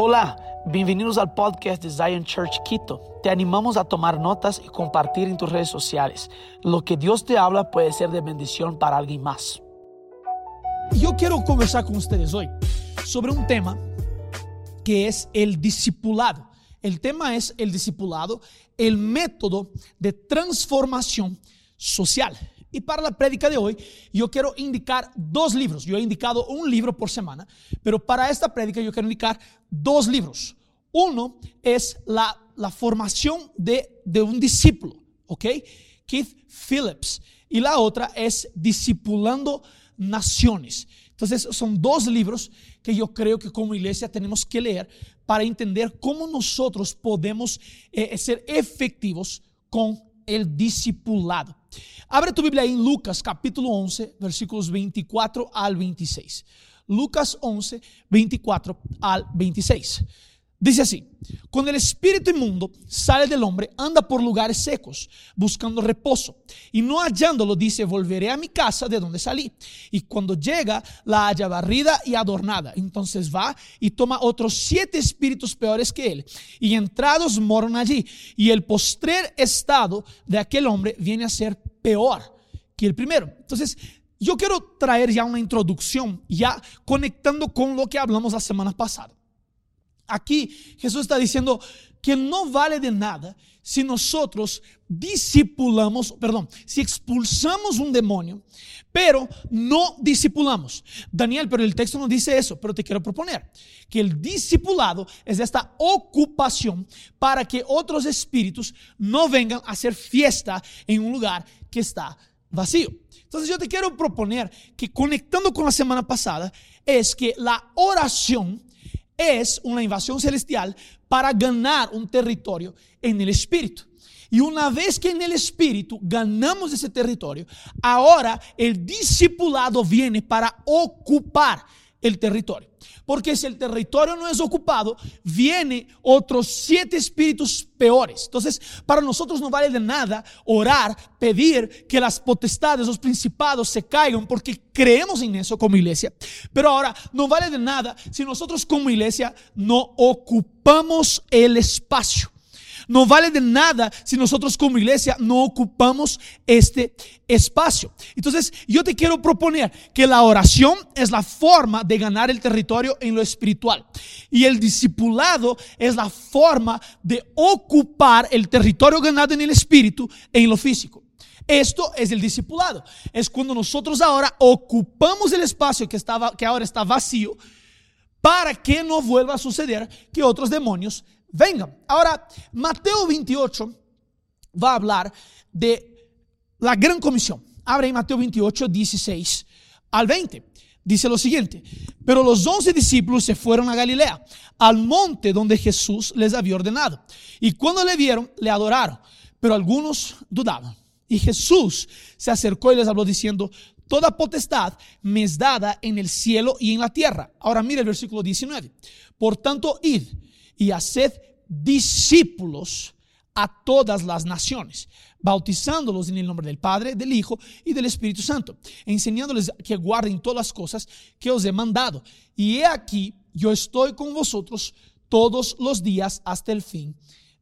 Hola, bienvenidos al podcast de Zion Church Quito. Te animamos a tomar notas y compartir en tus redes sociales. Lo que Dios te habla puede ser de bendición para alguien más. Yo quiero conversar con ustedes hoy sobre un tema que es el discipulado. El tema es el discipulado, el método de transformación social. Y para la prédica de hoy, yo quiero indicar dos libros. Yo he indicado un libro por semana, pero para esta prédica yo quiero indicar dos libros. Uno es la, la formación de, de un discípulo, ¿ok? Keith Phillips. Y la otra es Discipulando Naciones. Entonces son dos libros que yo creo que como iglesia tenemos que leer para entender cómo nosotros podemos eh, ser efectivos con el discipulado. Abre tu Biblia en Lucas capítulo 11, versículos 24 al 26. Lucas 11, 24 al 26. Dice así, cuando el espíritu inmundo sale del hombre, anda por lugares secos, buscando reposo, y no hallándolo, dice, volveré a mi casa de donde salí. Y cuando llega, la halla barrida y adornada. Entonces va y toma otros siete espíritus peores que él, y entrados moran allí. Y el postrer estado de aquel hombre viene a ser peor que el primero. Entonces, yo quiero traer ya una introducción, ya conectando con lo que hablamos la semana pasada. Aquí Jesús está diciendo que no vale de nada si nosotros discipulamos, perdón, si expulsamos un demonio, pero no discipulamos. Daniel, pero el texto no dice eso, pero te quiero proponer que el discipulado es esta ocupación para que otros espíritus no vengan a hacer fiesta en un lugar que está vacío. Entonces yo te quiero proponer que conectando con la semana pasada es que la oración es una invasión celestial para ganar un territorio en el espíritu. Y una vez que en el espíritu ganamos ese territorio, ahora el discipulado viene para ocupar el territorio. Porque si el territorio no es ocupado, viene otros siete espíritus peores. Entonces, para nosotros no vale de nada orar, pedir que las potestades, los principados se caigan, porque creemos en eso como iglesia. Pero ahora, no vale de nada si nosotros como iglesia no ocupamos el espacio. No vale de nada si nosotros como iglesia no ocupamos este espacio. Entonces, yo te quiero proponer que la oración es la forma de ganar el territorio en lo espiritual. Y el discipulado es la forma de ocupar el territorio ganado en el espíritu en lo físico. Esto es el discipulado. Es cuando nosotros ahora ocupamos el espacio que, estaba, que ahora está vacío para que no vuelva a suceder que otros demonios vengan. Ahora, Mateo 28 va a hablar de la gran comisión. Abre en Mateo 28, 16 al 20. Dice lo siguiente, pero los once discípulos se fueron a Galilea, al monte donde Jesús les había ordenado. Y cuando le vieron, le adoraron, pero algunos dudaban. Y Jesús se acercó y les habló diciendo, toda potestad me es dada en el cielo y en la tierra. Ahora mira el versículo 19. Por tanto, id y haced discípulos a todas las naciones, bautizándolos en el nombre del Padre, del Hijo y del Espíritu Santo, enseñándoles que guarden todas las cosas que os he mandado. Y he aquí, yo estoy con vosotros todos los días hasta el fin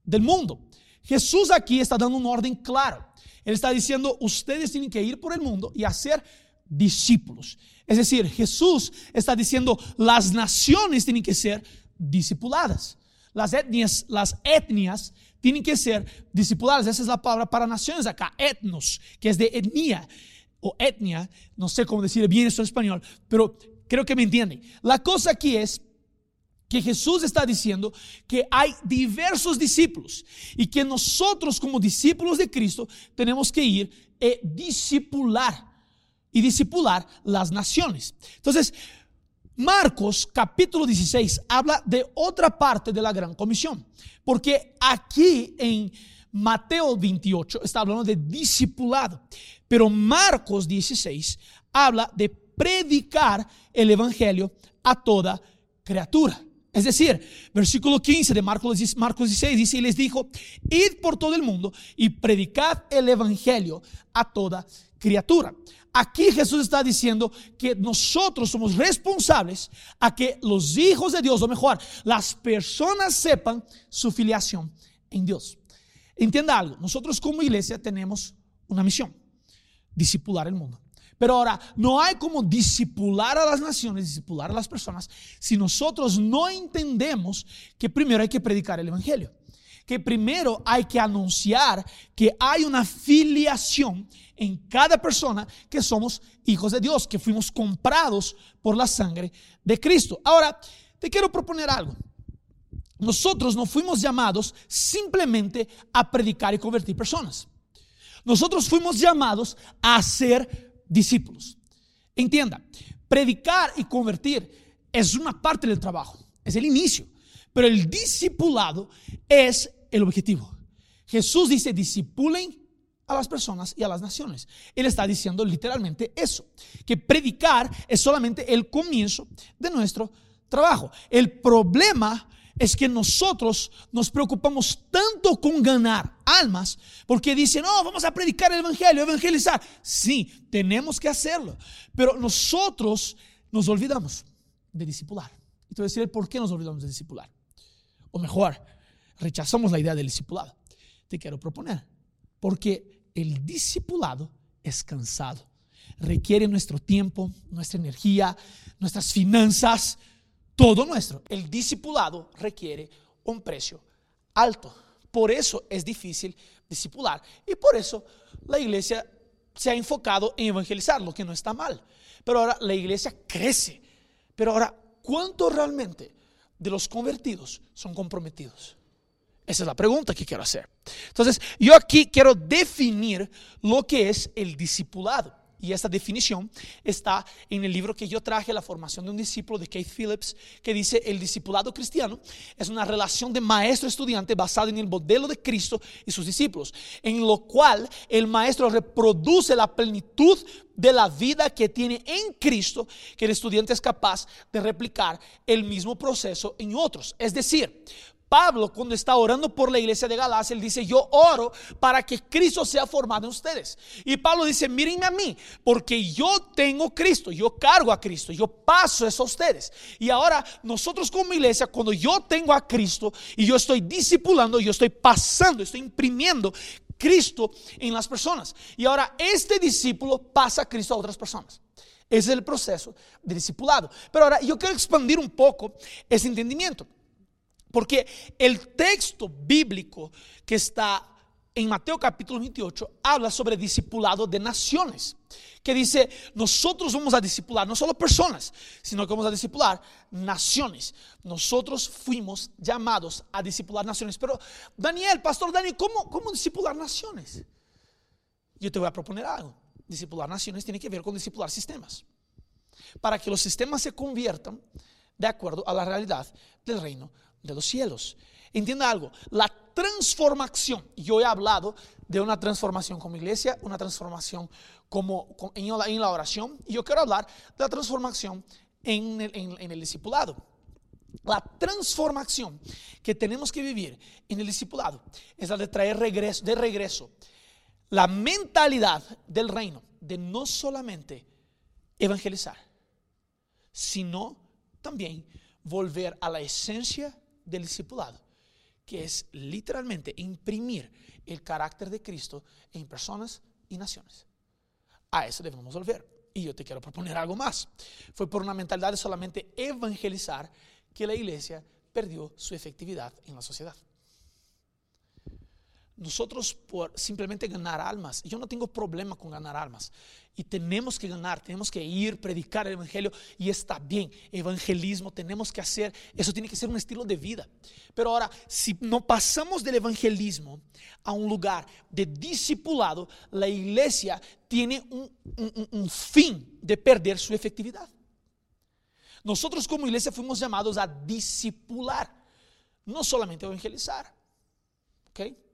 del mundo. Jesús aquí está dando un orden claro. Él está diciendo, ustedes tienen que ir por el mundo y hacer discípulos. Es decir, Jesús está diciendo, las naciones tienen que ser discipuladas. Las etnias, las etnias tienen que ser discipuladas. Esa es la palabra para naciones acá, etnos, que es de etnia o etnia. No sé cómo decir bien esto en español, pero creo que me entienden. La cosa aquí es que Jesús está diciendo que hay diversos discípulos y que nosotros como discípulos de Cristo tenemos que ir e discipular y discipular las naciones. Entonces, Marcos capítulo 16 habla de otra parte de la gran comisión, porque aquí en Mateo 28 está hablando de discipulado, pero Marcos 16 habla de predicar el evangelio a toda criatura. Es decir, versículo 15 de Marcos, 16 dice, y les dijo, id por todo el mundo y predicad el evangelio a toda criatura. Aquí Jesús está diciendo que nosotros somos responsables a que los hijos de Dios, o mejor, las personas sepan su filiación en Dios. Entienda algo, nosotros como iglesia tenemos una misión, discipular el mundo. Pero ahora, no hay como discipular a las naciones, discipular a las personas, si nosotros no entendemos que primero hay que predicar el Evangelio que primero hay que anunciar que hay una filiación en cada persona que somos hijos de Dios, que fuimos comprados por la sangre de Cristo. Ahora, te quiero proponer algo. Nosotros no fuimos llamados simplemente a predicar y convertir personas. Nosotros fuimos llamados a ser discípulos. Entienda, predicar y convertir es una parte del trabajo, es el inicio, pero el discipulado es el objetivo. Jesús dice, discipulen a las personas y a las naciones. Él está diciendo literalmente eso, que predicar es solamente el comienzo de nuestro trabajo. El problema es que nosotros nos preocupamos tanto con ganar almas, porque dicen, no, vamos a predicar el Evangelio, evangelizar. Sí, tenemos que hacerlo, pero nosotros nos olvidamos de discipular. Y te voy a decir por qué nos olvidamos de discipular. O mejor, rechazamos la idea del discipulado. Te quiero proponer, porque el discipulado es cansado, requiere nuestro tiempo, nuestra energía, nuestras finanzas, todo nuestro. El discipulado requiere un precio alto. Por eso es difícil discipular y por eso la iglesia se ha enfocado en evangelizar, lo que no está mal. Pero ahora la iglesia crece. Pero ahora, ¿cuánto realmente de los convertidos son comprometidos? Esa es la pregunta que quiero hacer. Entonces, yo aquí quiero definir lo que es el discipulado. Y esta definición está en el libro que yo traje, La formación de un discípulo de Keith Phillips, que dice, el discipulado cristiano es una relación de maestro-estudiante basada en el modelo de Cristo y sus discípulos, en lo cual el maestro reproduce la plenitud de la vida que tiene en Cristo, que el estudiante es capaz de replicar el mismo proceso en otros. Es decir, Pablo cuando está orando por la iglesia de Galacia, él dice, yo oro para que Cristo sea formado en ustedes. Y Pablo dice, mírenme a mí, porque yo tengo Cristo, yo cargo a Cristo, yo paso eso a ustedes. Y ahora nosotros como iglesia, cuando yo tengo a Cristo y yo estoy discipulando, yo estoy pasando, estoy imprimiendo Cristo en las personas. Y ahora este discípulo pasa Cristo a otras personas. Ese es el proceso de discipulado. Pero ahora yo quiero expandir un poco ese entendimiento. Porque el texto bíblico que está en Mateo capítulo 28 habla sobre discipulado de naciones. Que dice, nosotros vamos a discipular no solo personas, sino que vamos a discipular naciones. Nosotros fuimos llamados a discipular naciones. Pero Daniel, Pastor Daniel, ¿cómo, cómo discipular naciones? Yo te voy a proponer algo. Discipular naciones tiene que ver con discipular sistemas. Para que los sistemas se conviertan de acuerdo a la realidad del reino de los cielos. Entienda algo, la transformación, yo he hablado de una transformación como iglesia, una transformación como, en, la, oración, y yo quiero hablar de la transformación en el, en el discipulado. La transformación que tenemos que vivir en el discipulado es la de traer regreso, de regreso la mentalidad del reino de no solamente evangelizar, sino también volver a la esencia del discipulado, que es literalmente imprimir el carácter de Cristo en personas y naciones. A eso debemos volver. Y yo te quiero proponer algo más. Fue por una mentalidad de solamente evangelizar que la iglesia perdió su efectividad en la sociedad nosotros por simplemente ganar almas, yo no tengo problema con ganar almas. Y tenemos que ganar, tenemos que ir, predicar el Evangelio y está bien, evangelismo tenemos que hacer, eso tiene que ser un estilo de vida. Pero ahora, si no pasamos del evangelismo a un lugar de discipulado, la iglesia tiene un, fin de perder su efectividad. Nosotros como iglesia fuimos llamados a discipular, no solamente evangelizar. ¿Ok?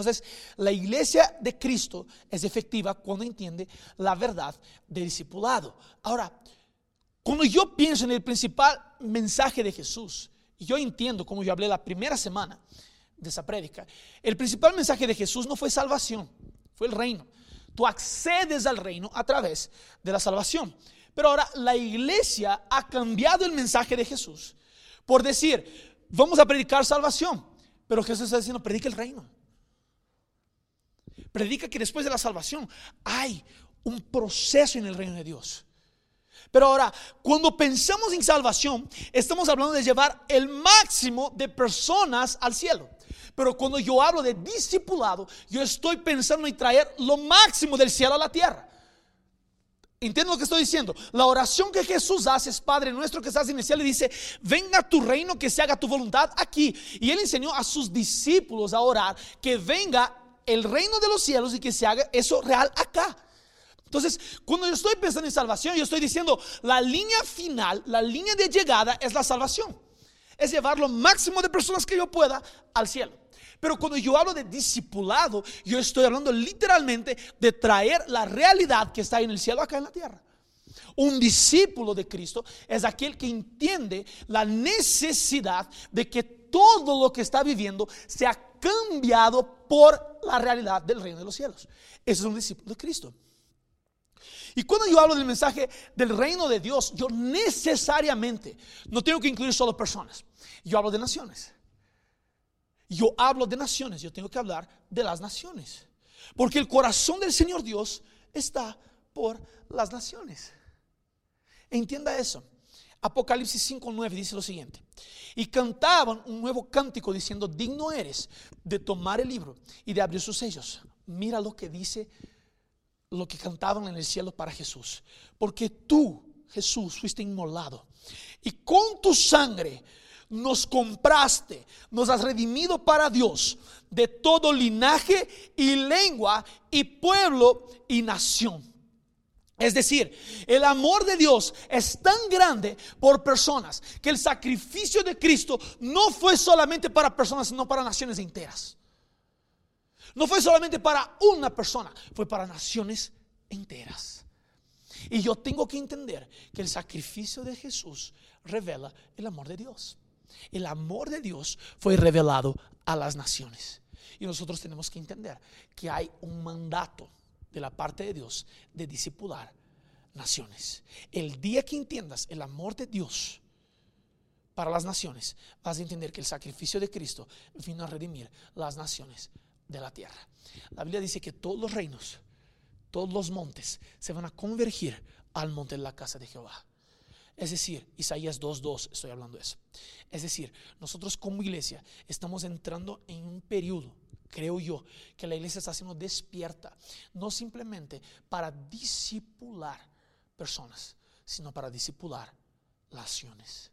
Entonces, la iglesia de Cristo es efectiva cuando entiende la verdad del discipulado. Ahora, cuando yo pienso en el principal mensaje de Jesús, yo entiendo, como yo hablé la primera semana de esa prédica, el principal mensaje de Jesús no fue salvación, fue el reino. Tú accedes al reino a través de la salvación. Pero ahora la iglesia ha cambiado el mensaje de Jesús por decir, vamos a predicar salvación. Pero Jesús está diciendo, predica el reino. Predica que después de la salvación hay un proceso en el reino de Dios. Pero ahora, cuando pensamos en salvación, estamos hablando de llevar el máximo de personas al cielo. Pero cuando yo hablo de discipulado, yo estoy pensando en traer lo máximo del cielo a la tierra. Entiendo lo que estoy diciendo. La oración que Jesús hace es Padre nuestro que estás en el cielo y dice, venga tu reino, que se haga tu voluntad aquí. Y él enseñó a sus discípulos a orar que venga el reino de los cielos y que se haga eso real acá. Entonces, cuando yo estoy pensando en salvación, yo estoy diciendo, la línea final, la línea de llegada es la salvación. Es llevar lo máximo de personas que yo pueda al cielo. Pero cuando yo hablo de discipulado, yo estoy hablando literalmente de traer la realidad que está en el cielo acá en la tierra. Un discípulo de Cristo es aquel que entiende la necesidad de que todo lo que está viviendo sea cambiado por la realidad del reino de los cielos. Ese es un discípulo de Cristo. Y cuando yo hablo del mensaje del reino de Dios, yo necesariamente no tengo que incluir solo personas. Yo hablo de naciones. Yo hablo de naciones, yo tengo que hablar de las naciones. Porque el corazón del Señor Dios está por las naciones. Entienda eso. Apocalipsis 5.9 dice lo siguiente. Y cantaban un nuevo cántico diciendo, digno eres de tomar el libro y de abrir sus sellos. Mira lo que dice, lo que cantaban en el cielo para Jesús. Porque tú, Jesús, fuiste inmolado. Y con tu sangre nos compraste, nos has redimido para Dios de todo linaje y lengua y pueblo y nación. Es decir, el amor de Dios es tan grande por personas que el sacrificio de Cristo no fue solamente para personas, sino para naciones enteras. No fue solamente para una persona, fue para naciones enteras. Y yo tengo que entender que el sacrificio de Jesús revela el amor de Dios. El amor de Dios fue revelado a las naciones. Y nosotros tenemos que entender que hay un mandato de la parte de Dios de discipular naciones. El día que entiendas el amor de Dios para las naciones, vas a entender que el sacrificio de Cristo vino a redimir las naciones de la tierra. La Biblia dice que todos los reinos, todos los montes se van a convergir al monte de la casa de Jehová. Es decir, Isaías 2.2, estoy hablando de eso. Es decir, nosotros como iglesia estamos entrando en un periodo, creo yo, que la iglesia está siendo despierta, no simplemente para disipular personas, sino para disipular naciones.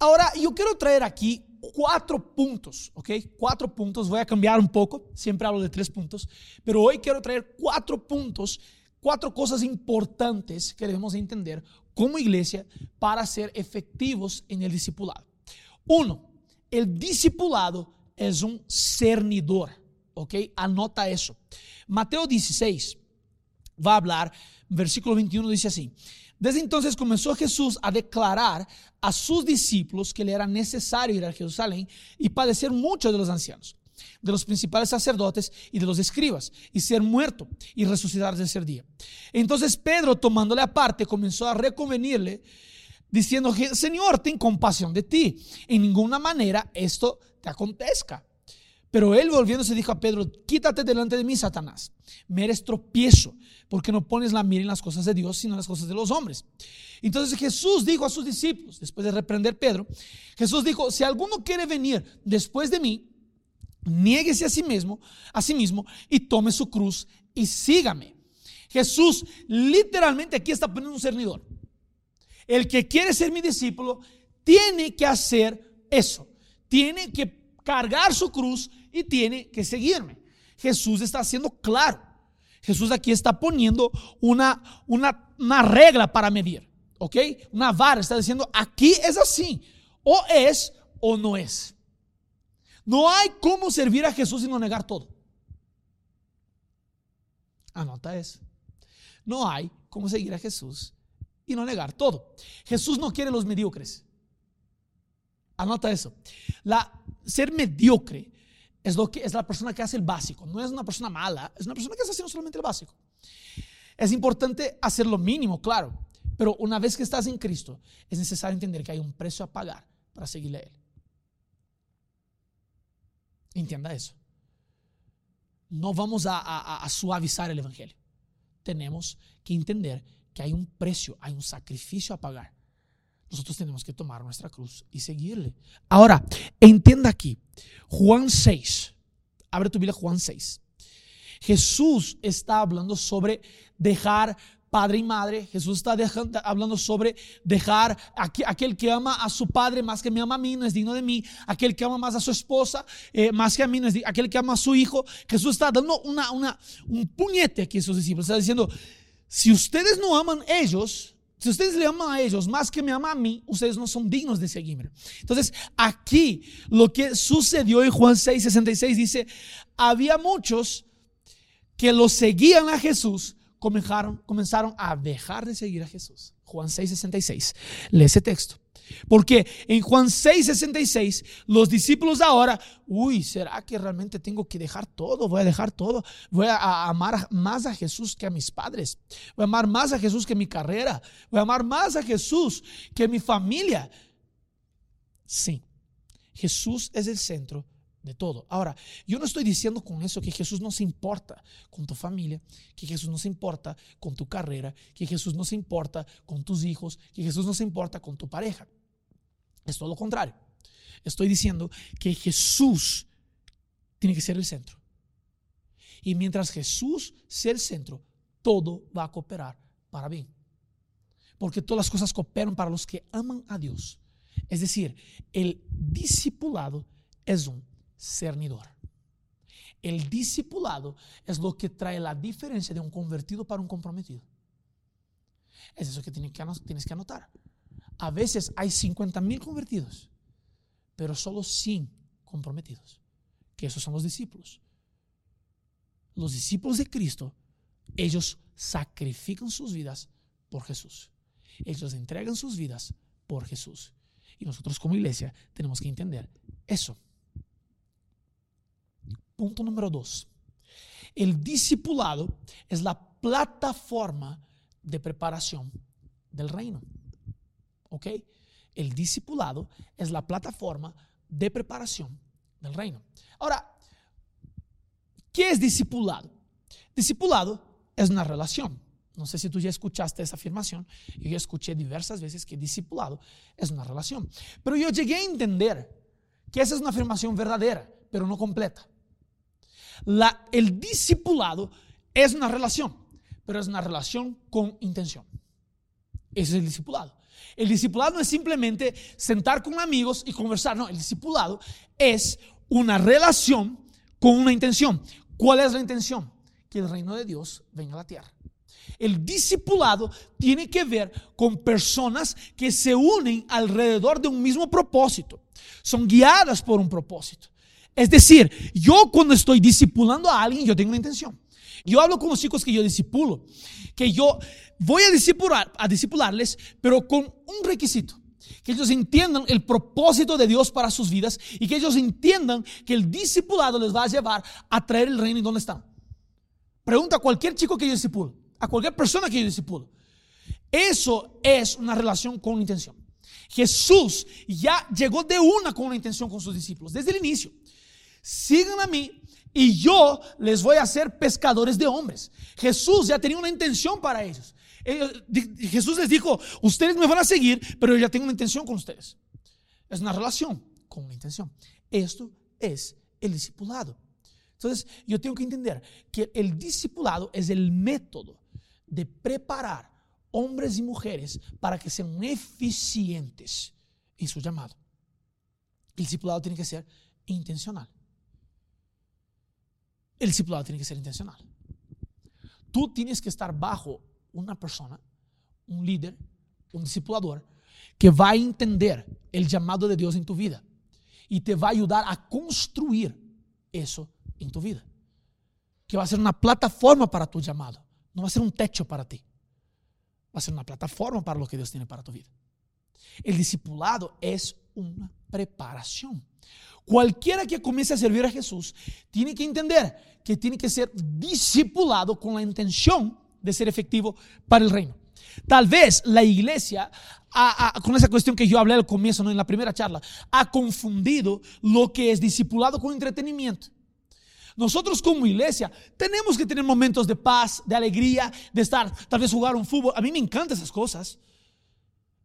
Ahora, yo quiero traer aquí cuatro puntos, ¿ok? Cuatro puntos, voy a cambiar un poco, siempre hablo de tres puntos, pero hoy quiero traer cuatro puntos, cuatro cosas importantes que debemos entender como iglesia para ser efectivos en el discipulado. Uno, el discipulado es un cernidor, ¿ok? Anota eso. Mateo 16 va a hablar, versículo 21 dice así. Desde entonces comenzó Jesús a declarar a sus discípulos que le era necesario ir a Jerusalén y padecer mucho de los ancianos de los principales sacerdotes y de los escribas, y ser muerto y resucitar tercer día. Entonces Pedro, tomándole aparte, comenzó a reconvenirle, diciendo, Señor, ten compasión de ti. En ninguna manera esto te acontezca. Pero él volviéndose dijo a Pedro, quítate delante de mí, Satanás. Me eres tropiezo, porque no pones la mira en las cosas de Dios, sino en las cosas de los hombres. Entonces Jesús dijo a sus discípulos, después de reprender Pedro, Jesús dijo, si alguno quiere venir después de mí, Niéguese a sí mismo, a sí mismo y tome su cruz y sígame. Jesús literalmente aquí está poniendo un cernidor. El que quiere ser mi discípulo tiene que hacer eso. Tiene que cargar su cruz y tiene que seguirme. Jesús está haciendo claro. Jesús aquí está poniendo una, una, una regla para medir. ¿Ok? Una vara. Está diciendo, aquí es así. O es o no es. No hay cómo servir a Jesús y no negar todo. Anota eso. No hay cómo seguir a Jesús y no negar todo. Jesús no quiere los mediocres. Anota eso. La, ser mediocre es, lo que, es la persona que hace el básico. No es una persona mala, es una persona que está haciendo solamente el básico. Es importante hacer lo mínimo, claro. Pero una vez que estás en Cristo, es necesario entender que hay un precio a pagar para seguirle a Él. Entienda eso. No vamos a, suavizar el Evangelio. Tenemos que entender que hay un precio, hay un sacrificio a pagar. Nosotros tenemos que tomar nuestra cruz y seguirle. Ahora, entienda aquí, Juan 6, abre tu Biblia Juan 6. Jesús está hablando sobre dejar padre y madre. Jesús está hablando sobre dejar aquel que ama a su padre más que me ama a mí, no es digno de mí. Aquel que ama más a su esposa eh, más que a mí, no es aquel que ama a su hijo. Jesús está dando una, una, un puñete aquí a sus discípulos. Está diciendo, si ustedes no aman ellos, si ustedes le aman a ellos más que me aman a mí, ustedes no son dignos de seguirme. Entonces, aquí lo que sucedió en Juan 6, 66 dice, había muchos que lo seguían a Jesús, comenzaron, comenzaron a dejar de seguir a Jesús. Juan 6, 66. Lee ese texto. Porque en Juan 6, 66, los discípulos ahora, uy, ¿será que realmente tengo que dejar todo? Voy a dejar todo. Voy a amar más a Jesús que a mis padres. Voy a amar más a Jesús que mi carrera. Voy a amar más a Jesús que mi familia. Sí, Jesús es el centro de todo. Ahora, yo no estoy diciendo con eso que Jesús no se importa con tu familia, que Jesús no se importa con tu carrera, que Jesús no se importa con tus hijos, que Jesús no se importa con tu pareja. Es todo lo contrario. Estoy diciendo que Jesús tiene que ser el centro. Y mientras Jesús sea el centro, todo va a cooperar para bien. Porque todas las cosas cooperan para los que aman a Dios. Es decir, el discipulado es un cernidor. El discipulado es lo que trae la diferencia de un convertido para un comprometido. Es eso que tienes que, anotar. A veces hay 50 mil convertidos, pero solo 100 comprometidos, que esos son los discípulos. Los discípulos de Cristo, ellos sacrifican sus vidas por Jesús. Ellos entregan sus vidas por Jesús. Y nosotros como iglesia tenemos que entender eso. Punto número dos. El discipulado es la plataforma de preparación del reino. ¿Ok? El discipulado es la plataforma de preparación del reino. Ahora, ¿qué es discipulado? Discipulado es una relación. No sé si tú ya escuchaste esa afirmación. Yo ya escuché diversas veces que discipulado es una relación. Pero yo llegué a entender que esa es una afirmación verdadera, pero no completa el discipulado es una relación, pero es una relación con intención. Ese es el discipulado. El discipulado no es simplemente sentar con amigos y conversar, no, el discipulado es una relación con una intención. ¿Cuál es la intención? Que el reino de Dios venga a la tierra. El discipulado tiene que ver con personas que se unen alrededor de un mismo propósito. Son guiadas por un propósito. Es decir, yo cuando estoy discipulando a alguien, yo tengo una intención. Yo hablo con los chicos que yo discipulo, que yo voy a discipular, a discipularles, pero con un requisito. Que ellos entiendan el propósito de Dios para sus vidas y que ellos entiendan que el discipulado les va a llevar a traer el reino y dónde están. Pregunta a cualquier chico que yo discipulo, a cualquier persona que yo discipulo. Eso es una relación con intención. Jesús ya llegó de una con una intención con sus discípulos, desde el inicio sigan a mí y yo les voy a hacer pescadores de hombres. Jesús ya tenía una intención para ellos. Jesús les dijo, ustedes me van a seguir, pero yo ya tengo una intención con ustedes. Es una relación con una intención. Esto es el discipulado. Entonces, yo tengo que entender que el discipulado es el método de preparar hombres y mujeres para que sean eficientes en su llamado. El discipulado tiene que ser intencional el discipulado tiene que ser intencional. Tú tienes que estar bajo una persona, un líder, un discipulador, que va a entender el llamado de Dios en tu vida y te va a ayudar a construir eso en tu vida. Que va a ser una plataforma para tu llamado, no va a ser un techo para ti. Va a ser una plataforma para lo que Dios tiene para tu vida. El discipulado es una preparación. Cualquiera que comience a servir a Jesús tiene que entender que tiene que ser discipulado con la intención de ser efectivo para el reino. Tal vez la iglesia, con esa cuestión que yo hablé al comienzo, en la primera charla, ha confundido lo que es discipulado con entretenimiento. Nosotros como iglesia tenemos que tener momentos de paz, de alegría, de estar, tal vez jugar un fútbol. A mí me encantan esas cosas.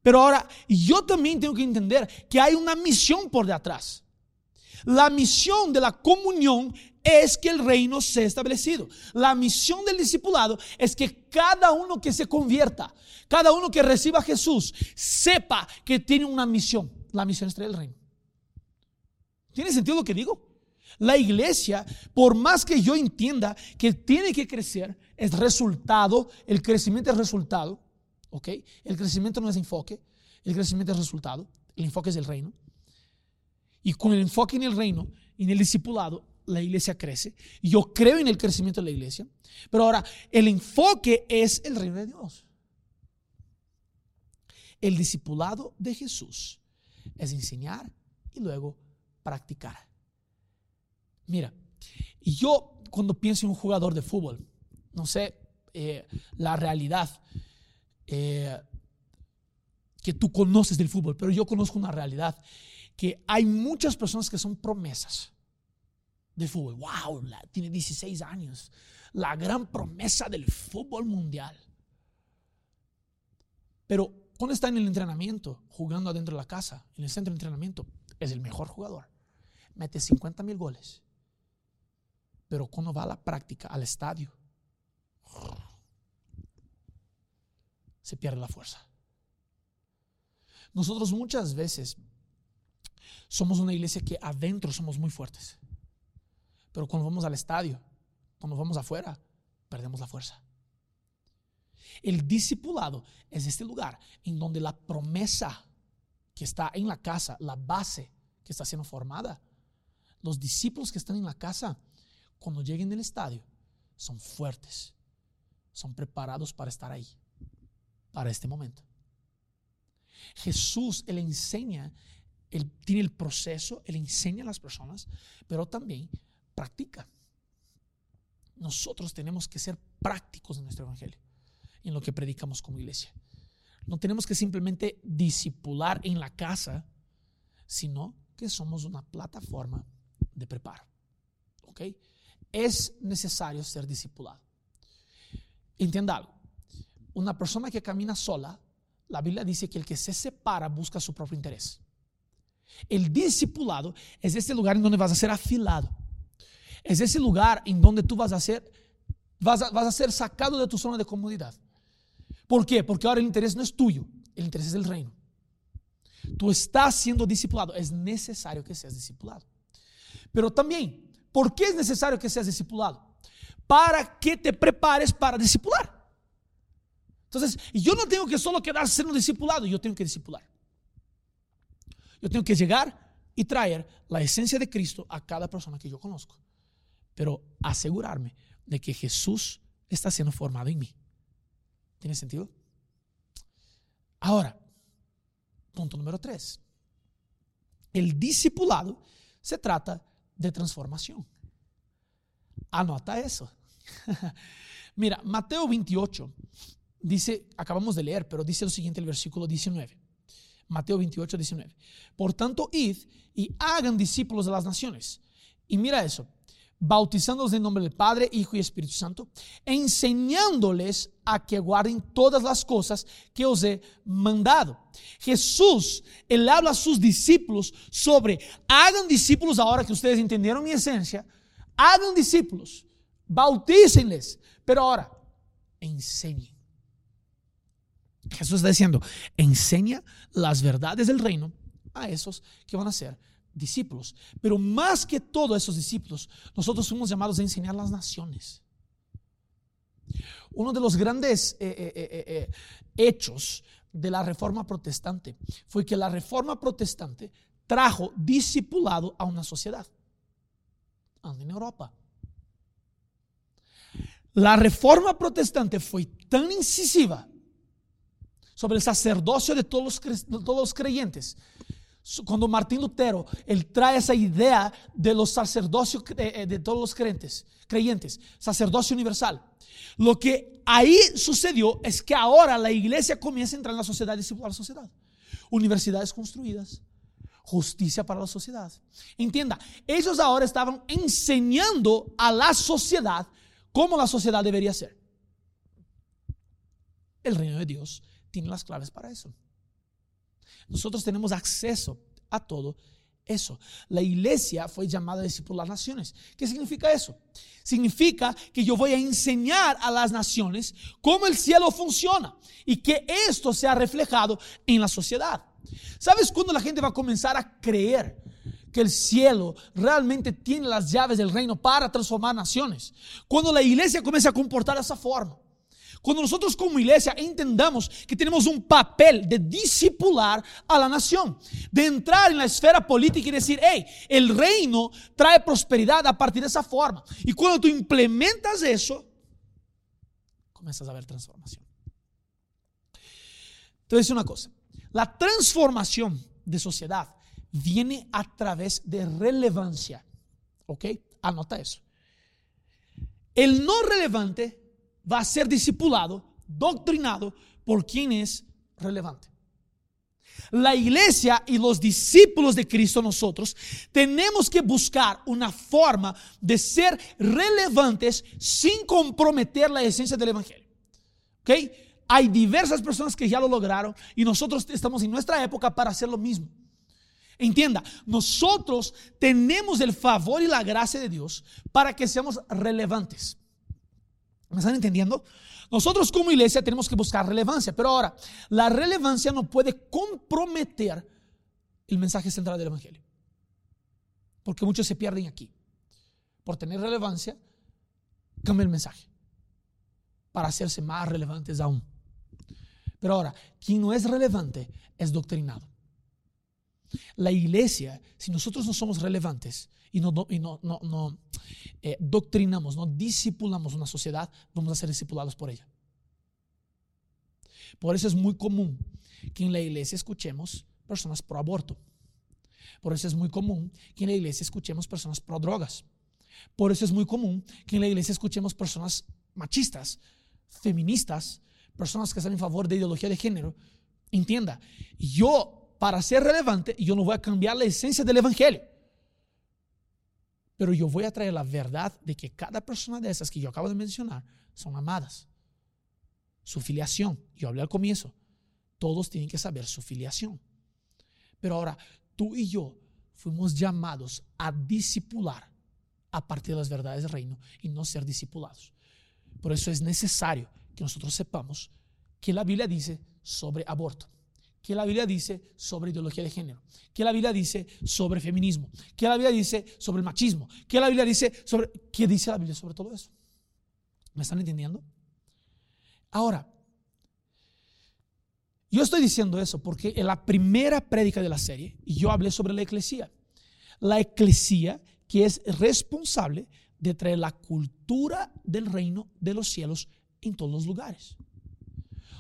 Pero ahora yo también tengo que entender que hay una misión por detrás. La misión de la comunión es que el reino sea establecido. La misión del discipulado es que cada uno que se convierta, cada uno que reciba a Jesús, sepa que tiene una misión. La misión es traer el reino. ¿Tiene sentido lo que digo? La iglesia, por más que yo entienda que tiene que crecer, es resultado, el crecimiento es resultado, ¿ok? El crecimiento no es enfoque, el crecimiento es resultado, el enfoque es el reino. Y con el enfoque en el reino, en el discipulado, la iglesia crece. Yo creo en el crecimiento de la iglesia. Pero ahora, el enfoque es el reino de Dios. El discipulado de Jesús es enseñar y luego practicar. Mira, yo cuando pienso en un jugador de fútbol, no sé eh, la realidad eh, que tú conoces del fútbol, pero yo conozco una realidad que hay muchas personas que son promesas de fútbol. ¡Wow! tiene 16 años. La gran promesa del fútbol mundial. Pero cuando está en el entrenamiento, jugando adentro de la casa, en el centro de entrenamiento, es el mejor jugador. Mete 50 mil goles. Pero cuando va a la práctica, al estadio, se pierde la fuerza. Nosotros muchas veces somos una iglesia que adentro somos muy fuertes. Pero cuando vamos al estadio, cuando vamos afuera, perdemos la fuerza. El discipulado es este lugar en donde la promesa que está en la casa, la base que está siendo formada, los discípulos que están en la casa, cuando lleguen al estadio, son fuertes, son preparados para estar ahí, para este momento. Jesús, Él enseña él tiene el proceso, Él enseña a las personas, pero también practica. Nosotros tenemos que ser prácticos en nuestro Evangelio, en lo que predicamos como iglesia. No tenemos que simplemente disipular en la casa, sino que somos una plataforma de preparo. ¿Ok? Es necesario ser discipulado. Entienda algo. Una persona que camina sola, la Biblia dice que el que se separa busca su propio interés. El discipulado es ese lugar en donde vas a ser afilado. Es ese lugar en donde tú vas a ser, vas a, vas a ser sacado de tu zona de comodidad. ¿Por qué? Porque ahora el interés no es tuyo, el interés es del reino. Tú estás siendo discipulado, es necesario que seas discipulado. Pero también, ¿por qué es necesario que seas discipulado? Para que te prepares para discipular. Entonces, yo no tengo que solo quedarse siendo discipulado, yo tengo que discipular. Yo tengo que llegar y traer la esencia de Cristo a cada persona que yo conozco. Pero asegurarme de que Jesús está siendo formado en mí. ¿Tiene sentido? Ahora, punto número tres. El discipulado se trata de transformación. Anota eso. Mira, Mateo 28 dice, acabamos de leer, pero dice lo siguiente el versículo 19. Mateo 28, 19. Por tanto, id y hagan discípulos de las naciones. Y mira eso, bautizándolos en nombre del Padre, Hijo y Espíritu Santo, enseñándoles a que guarden todas las cosas que os he mandado. Jesús, él habla a sus discípulos sobre, hagan discípulos ahora que ustedes entendieron mi esencia, hagan discípulos, bautícenles, pero ahora, enseñen. Jesús está diciendo, enseña las verdades del reino a esos que van a ser discípulos. Pero más que todos esos discípulos, nosotros somos llamados a enseñar las naciones. Uno de los grandes eh, eh, eh, hechos de la reforma protestante fue que la reforma protestante trajo discipulado a una sociedad. En Europa. La reforma protestante fue tan incisiva sobre el sacerdocio de todos los, todos los creyentes, cuando Martín Lutero, él trae esa idea de los sacerdocios eh, eh, de todos los creyentes, creyentes, sacerdocio universal. Lo que ahí sucedió es que ahora la iglesia comienza a entrar en la sociedad y a la sociedad. Universidades construidas, justicia para la sociedad. Entienda, ellos ahora estaban enseñando a la sociedad cómo la sociedad debería ser. El reino de Dios tiene las claves para eso. Nosotros tenemos acceso a todo eso. La iglesia fue llamada a discipular naciones. ¿Qué significa eso? Significa que yo voy a enseñar a las naciones cómo el cielo funciona y que esto sea reflejado en la sociedad. ¿Sabes cuándo la gente va a comenzar a creer que el cielo realmente tiene las llaves del reino para transformar naciones? Cuando la iglesia comienza a comportar de esa forma. Cuando nosotros como iglesia entendamos que tenemos un papel de discipular a la nación, de entrar en la esfera política y decir, hey, el reino trae prosperidad a partir de esa forma. Y cuando tú implementas eso, comienzas a ver transformación. Entonces, una cosa, la transformación de sociedad viene a través de relevancia. ¿Ok? Anota eso. El no relevante va a ser discipulado, doctrinado por quien es relevante. La iglesia y los discípulos de Cristo nosotros tenemos que buscar una forma de ser relevantes sin comprometer la esencia del Evangelio. ¿Ok? Hay diversas personas que ya lo lograron y nosotros estamos en nuestra época para hacer lo mismo. Entienda, nosotros tenemos el favor y la gracia de Dios para que seamos relevantes. ¿Me están entendiendo? Nosotros como iglesia tenemos que buscar relevancia, pero ahora, la relevancia no puede comprometer el mensaje central del Evangelio. Porque muchos se pierden aquí. Por tener relevancia, cambia el mensaje para hacerse más relevantes aún. Pero ahora, quien no es relevante es doctrinado. La iglesia, si nosotros no somos relevantes y no, no, no, no eh, doctrinamos, no discipulamos una sociedad, vamos a ser discipulados por ella. Por eso es muy común que en la iglesia escuchemos personas pro aborto. Por eso es muy común que en la iglesia escuchemos personas pro drogas. Por eso es muy común que en la iglesia escuchemos personas machistas, feministas, personas que están en favor de ideología de género. Entienda, yo para ser relevante, yo no voy a cambiar la esencia del Evangelio. Pero yo voy a traer la verdad de que cada persona de esas que yo acabo de mencionar son amadas. Su filiación, yo hablé al comienzo, todos tienen que saber su filiación. Pero ahora, tú y yo fuimos llamados a discipular a partir de las verdades del reino y no ser discipulados. Por eso es necesario que nosotros sepamos que la Biblia dice sobre aborto ¿Qué la Biblia dice sobre ideología de género? ¿Qué la Biblia dice sobre feminismo? ¿Qué la Biblia dice sobre el machismo? ¿Qué la Biblia dice sobre qué dice la Biblia sobre todo eso? ¿Me están entendiendo? Ahora, yo estoy diciendo eso porque en la primera prédica de la serie yo hablé sobre la eclesía. La eclesía que es responsable de traer la cultura del reino de los cielos en todos los lugares.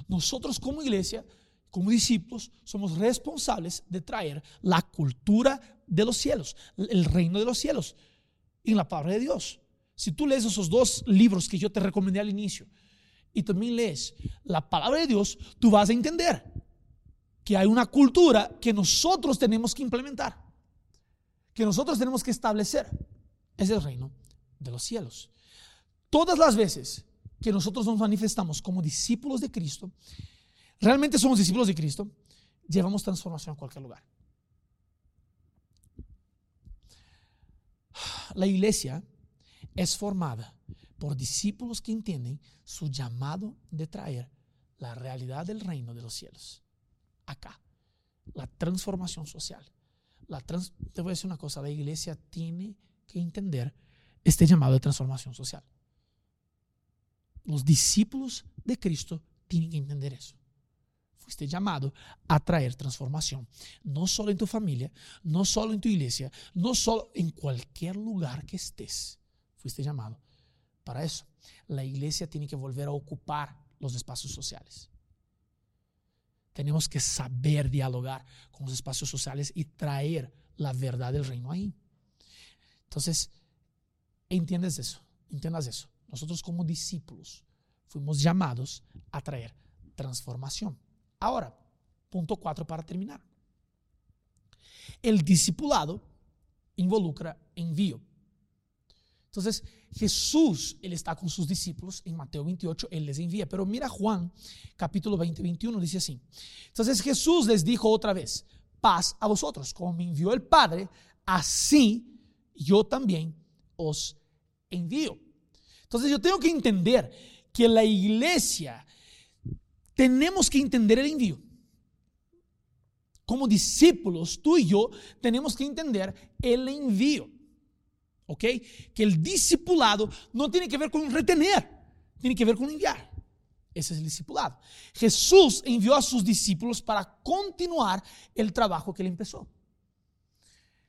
Nosotros como iglesia como discípulos, somos responsables de traer la cultura de los cielos, el reino de los cielos, en la palabra de Dios. Si tú lees esos dos libros que yo te recomendé al inicio y también lees la palabra de Dios, tú vas a entender que hay una cultura que nosotros tenemos que implementar, que nosotros tenemos que establecer. Es el reino de los cielos. Todas las veces que nosotros nos manifestamos como discípulos de Cristo, realmente somos discípulos de Cristo, llevamos transformación a cualquier lugar. La iglesia es formada por discípulos que entienden su llamado de traer la realidad del reino de los cielos acá, la transformación social. Te voy a decir una cosa, la iglesia tiene que entender este llamado de transformación social. Los discípulos de Cristo tienen que entender eso fuiste llamado a traer transformación, no solo en tu familia, no solo en tu iglesia, no solo en cualquier lugar que estés. Fuiste llamado para eso. La iglesia tiene que volver a ocupar los espacios sociales. tenemos que saber dialogar con los espacios sociales y traer la verdad del reino ahí. Entonces, entiendes eso, entiendas eso. Nosotros como discípulos fuimos llamados a traer transformación. Ahora, punto cuatro para terminar. El discipulado involucra envío. Entonces, Jesús, Él está con sus discípulos en Mateo 28, Él les envía. Pero mira Juan, capítulo 20, 21, dice así. Entonces Jesús les dijo otra vez, paz a vosotros, como me envió el Padre, así yo también os envío. Entonces yo tengo que entender que la iglesia, tenemos que entender el envío. Como discípulos, tú y yo tenemos que entender el envío. ¿Ok? Que el discipulado no tiene que ver con retener, tiene que ver con enviar. Ese es el discipulado. Jesús envió a sus discípulos para continuar el trabajo que él empezó.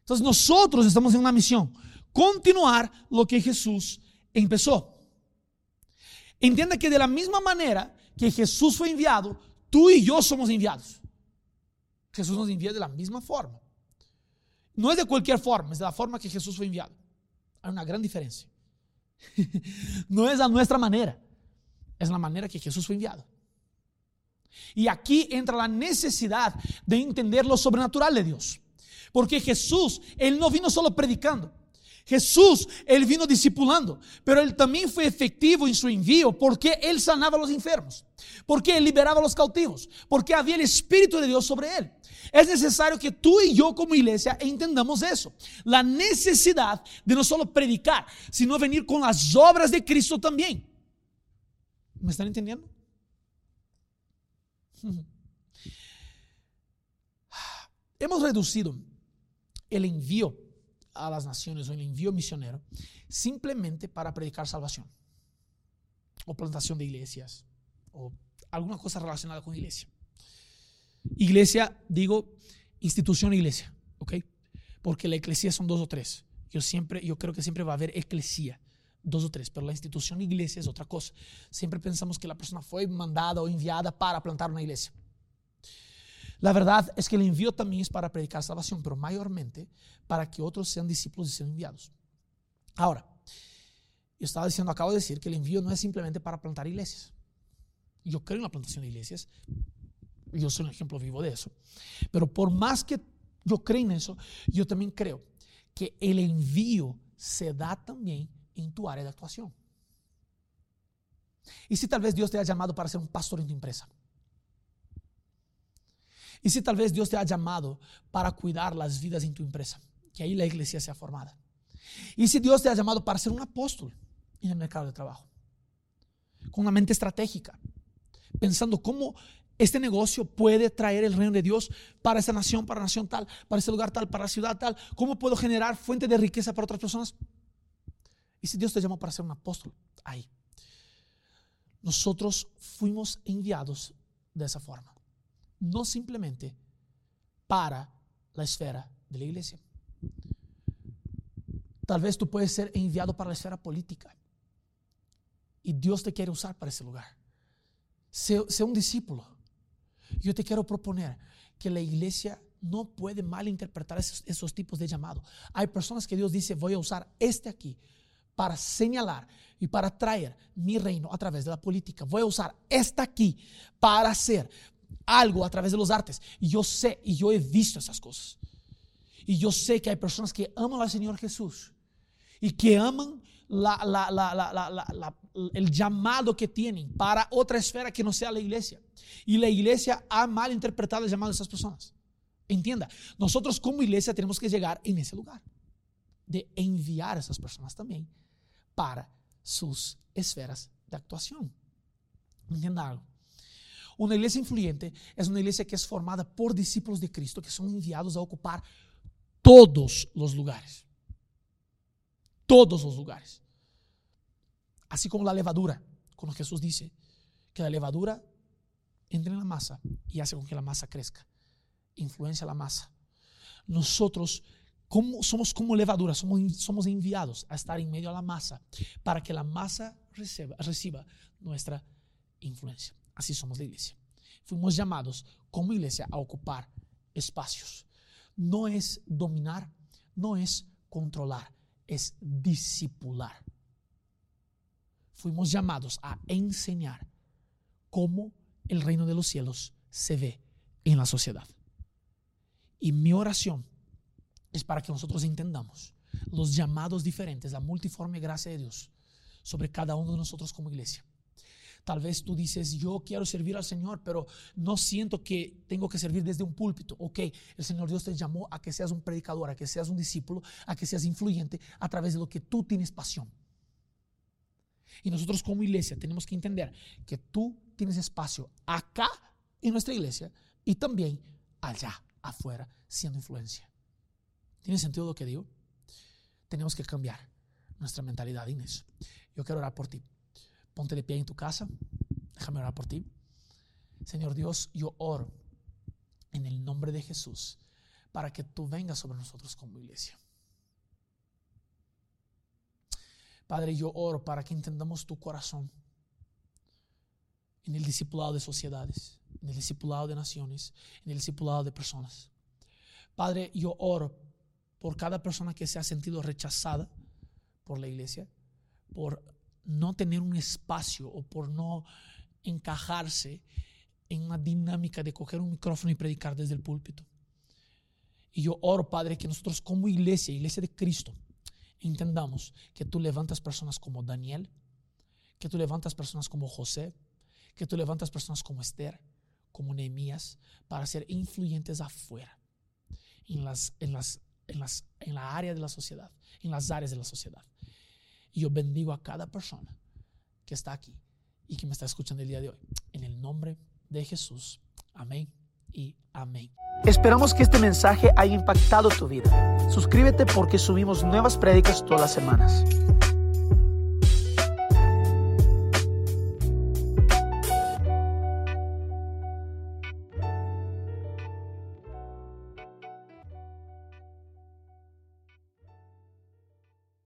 Entonces nosotros estamos en una misión, continuar lo que Jesús empezó. Entienda que de la misma manera que Jesús fue enviado, tú y yo somos enviados. Jesús nos envía de la misma forma. No es de cualquier forma, es de la forma que Jesús fue enviado. Hay una gran diferencia. no es a nuestra manera, es la manera que Jesús fue enviado. Y aquí entra la necesidad de entender lo sobrenatural de Dios. Porque Jesús, Él no vino solo predicando. Jesús, Él vino discipulando, pero Él también fue efectivo en su envío porque Él sanaba a los enfermos, porque Él liberaba a los cautivos, porque había el Espíritu de Dios sobre Él. Es necesario que tú y yo como iglesia entendamos eso. La necesidad de no solo predicar, sino venir con las obras de Cristo también. ¿Me están entendiendo? Hemos reducido el envío a las naciones o el envío misionero simplemente para predicar salvación o plantación de iglesias o alguna cosa relacionada con iglesia. Iglesia, digo, institución iglesia, ¿ok? Porque la iglesia son dos o tres. Yo siempre, yo creo que siempre va a haber eclesía, dos o tres, pero la institución iglesia es otra cosa. Siempre pensamos que la persona fue mandada o enviada para plantar una iglesia. La verdad es que el envío también es para predicar salvación, pero mayormente para que otros sean discípulos y sean enviados. Ahora, yo estaba diciendo, acabo de decir que el envío no es simplemente para plantar iglesias. Yo creo en la plantación de iglesias, yo soy un ejemplo vivo de eso. Pero por más que yo creo en eso, yo también creo que el envío se da también en tu área de actuación. Y si tal vez Dios te ha llamado para ser un pastor en tu empresa. Y si tal vez Dios te ha llamado para cuidar las vidas en tu empresa, que ahí la iglesia sea formada. Y si Dios te ha llamado para ser un apóstol en el mercado de trabajo, con una mente estratégica, pensando cómo este negocio puede traer el reino de Dios para esa nación, para nación tal, para ese lugar tal, para la ciudad tal. ¿Cómo puedo generar fuente de riqueza para otras personas? Y si Dios te llamó para ser un apóstol, ahí. Nosotros fuimos enviados de esa forma. No simplemente para la esfera de la iglesia. Tal vez tú puedes ser enviado para la esfera política. Y Dios te quiere usar para ese lugar. Sea, un discípulo yo te quiero proponer que la iglesia no puede malinterpretar esos, esos tipos de llamado. Hay personas que Dios dice, voy a usar este aquí para señalar y para traer mi reino a través de la política. Voy a usar esta aquí para hacer algo a través de los artes. Y yo sé y yo he visto esas cosas. Y yo sé que hay personas que aman al Señor Jesús y que aman el llamado que tienen para otra esfera que no sea la iglesia. Y la iglesia ha mal interpretado el llamado de esas personas. Entienda, nosotros como iglesia tenemos que llegar en ese lugar de enviar a esas personas también para sus esferas de actuación. Entienda algo. Una iglesia influyente es una iglesia que es formada por discípulos de Cristo que son enviados a ocupar todos los lugares todos los lugares. Así como la levadura, cuando Jesús dice que la levadura entra en la masa y hace con que la masa crezca, influencia la masa. Nosotros como, somos como levadura, somos, enviados a estar en medio de la masa para que la masa reciba, reciba nuestra influencia. Así somos la iglesia. Fuimos llamados como iglesia a ocupar espacios. No es dominar, no es controlar, es discipular. Fuimos llamados a enseñar cómo el reino de los cielos se ve en la sociedad. Y mi oración es para que nosotros entendamos los llamados diferentes, la multiforme gracia de Dios sobre cada uno de nosotros como iglesia. Tal vez tú dices, yo quiero servir al Señor, pero no siento que tengo que servir desde un púlpito. Ok, el Señor Dios te llamó a que seas un predicador, a que seas un discípulo, a que seas influyente a través de lo que tú tienes pasión. Y nosotros como iglesia tenemos que entender que tú tienes espacio acá en nuestra iglesia y también allá afuera siendo influencia. ¿Tiene sentido lo que digo? Tenemos que cambiar nuestra mentalidad, Inés. Yo quiero orar por ti. Ponte de pie en tu casa. Déjame orar por ti. Señor Dios, yo oro en el nombre de Jesús para que tú vengas sobre nosotros como iglesia. Padre, yo oro para que entendamos tu corazón en el discipulado de sociedades, en el discipulado de naciones, en el discipulado de personas. Padre, yo oro por cada persona que se ha sentido rechazada por la iglesia, por no tener un espacio o por no encajarse en una dinámica de coger un micrófono y predicar desde el púlpito. Y yo oro, Padre, que nosotros como iglesia, iglesia de Cristo, entendamos que tú levantas personas como Daniel, que tú levantas personas como José, que tú levantas personas como Esther, como Nehemías, para ser influyentes afuera, en, las, en, las, en, las, en la área de la sociedad, en las áreas de la sociedad. Y yo bendigo a cada persona que está aquí y que me está escuchando el día de hoy. En el nombre de Jesús. Amén y amén. Esperamos que este mensaje haya impactado tu vida. Suscríbete porque subimos nuevas prédicas todas las semanas.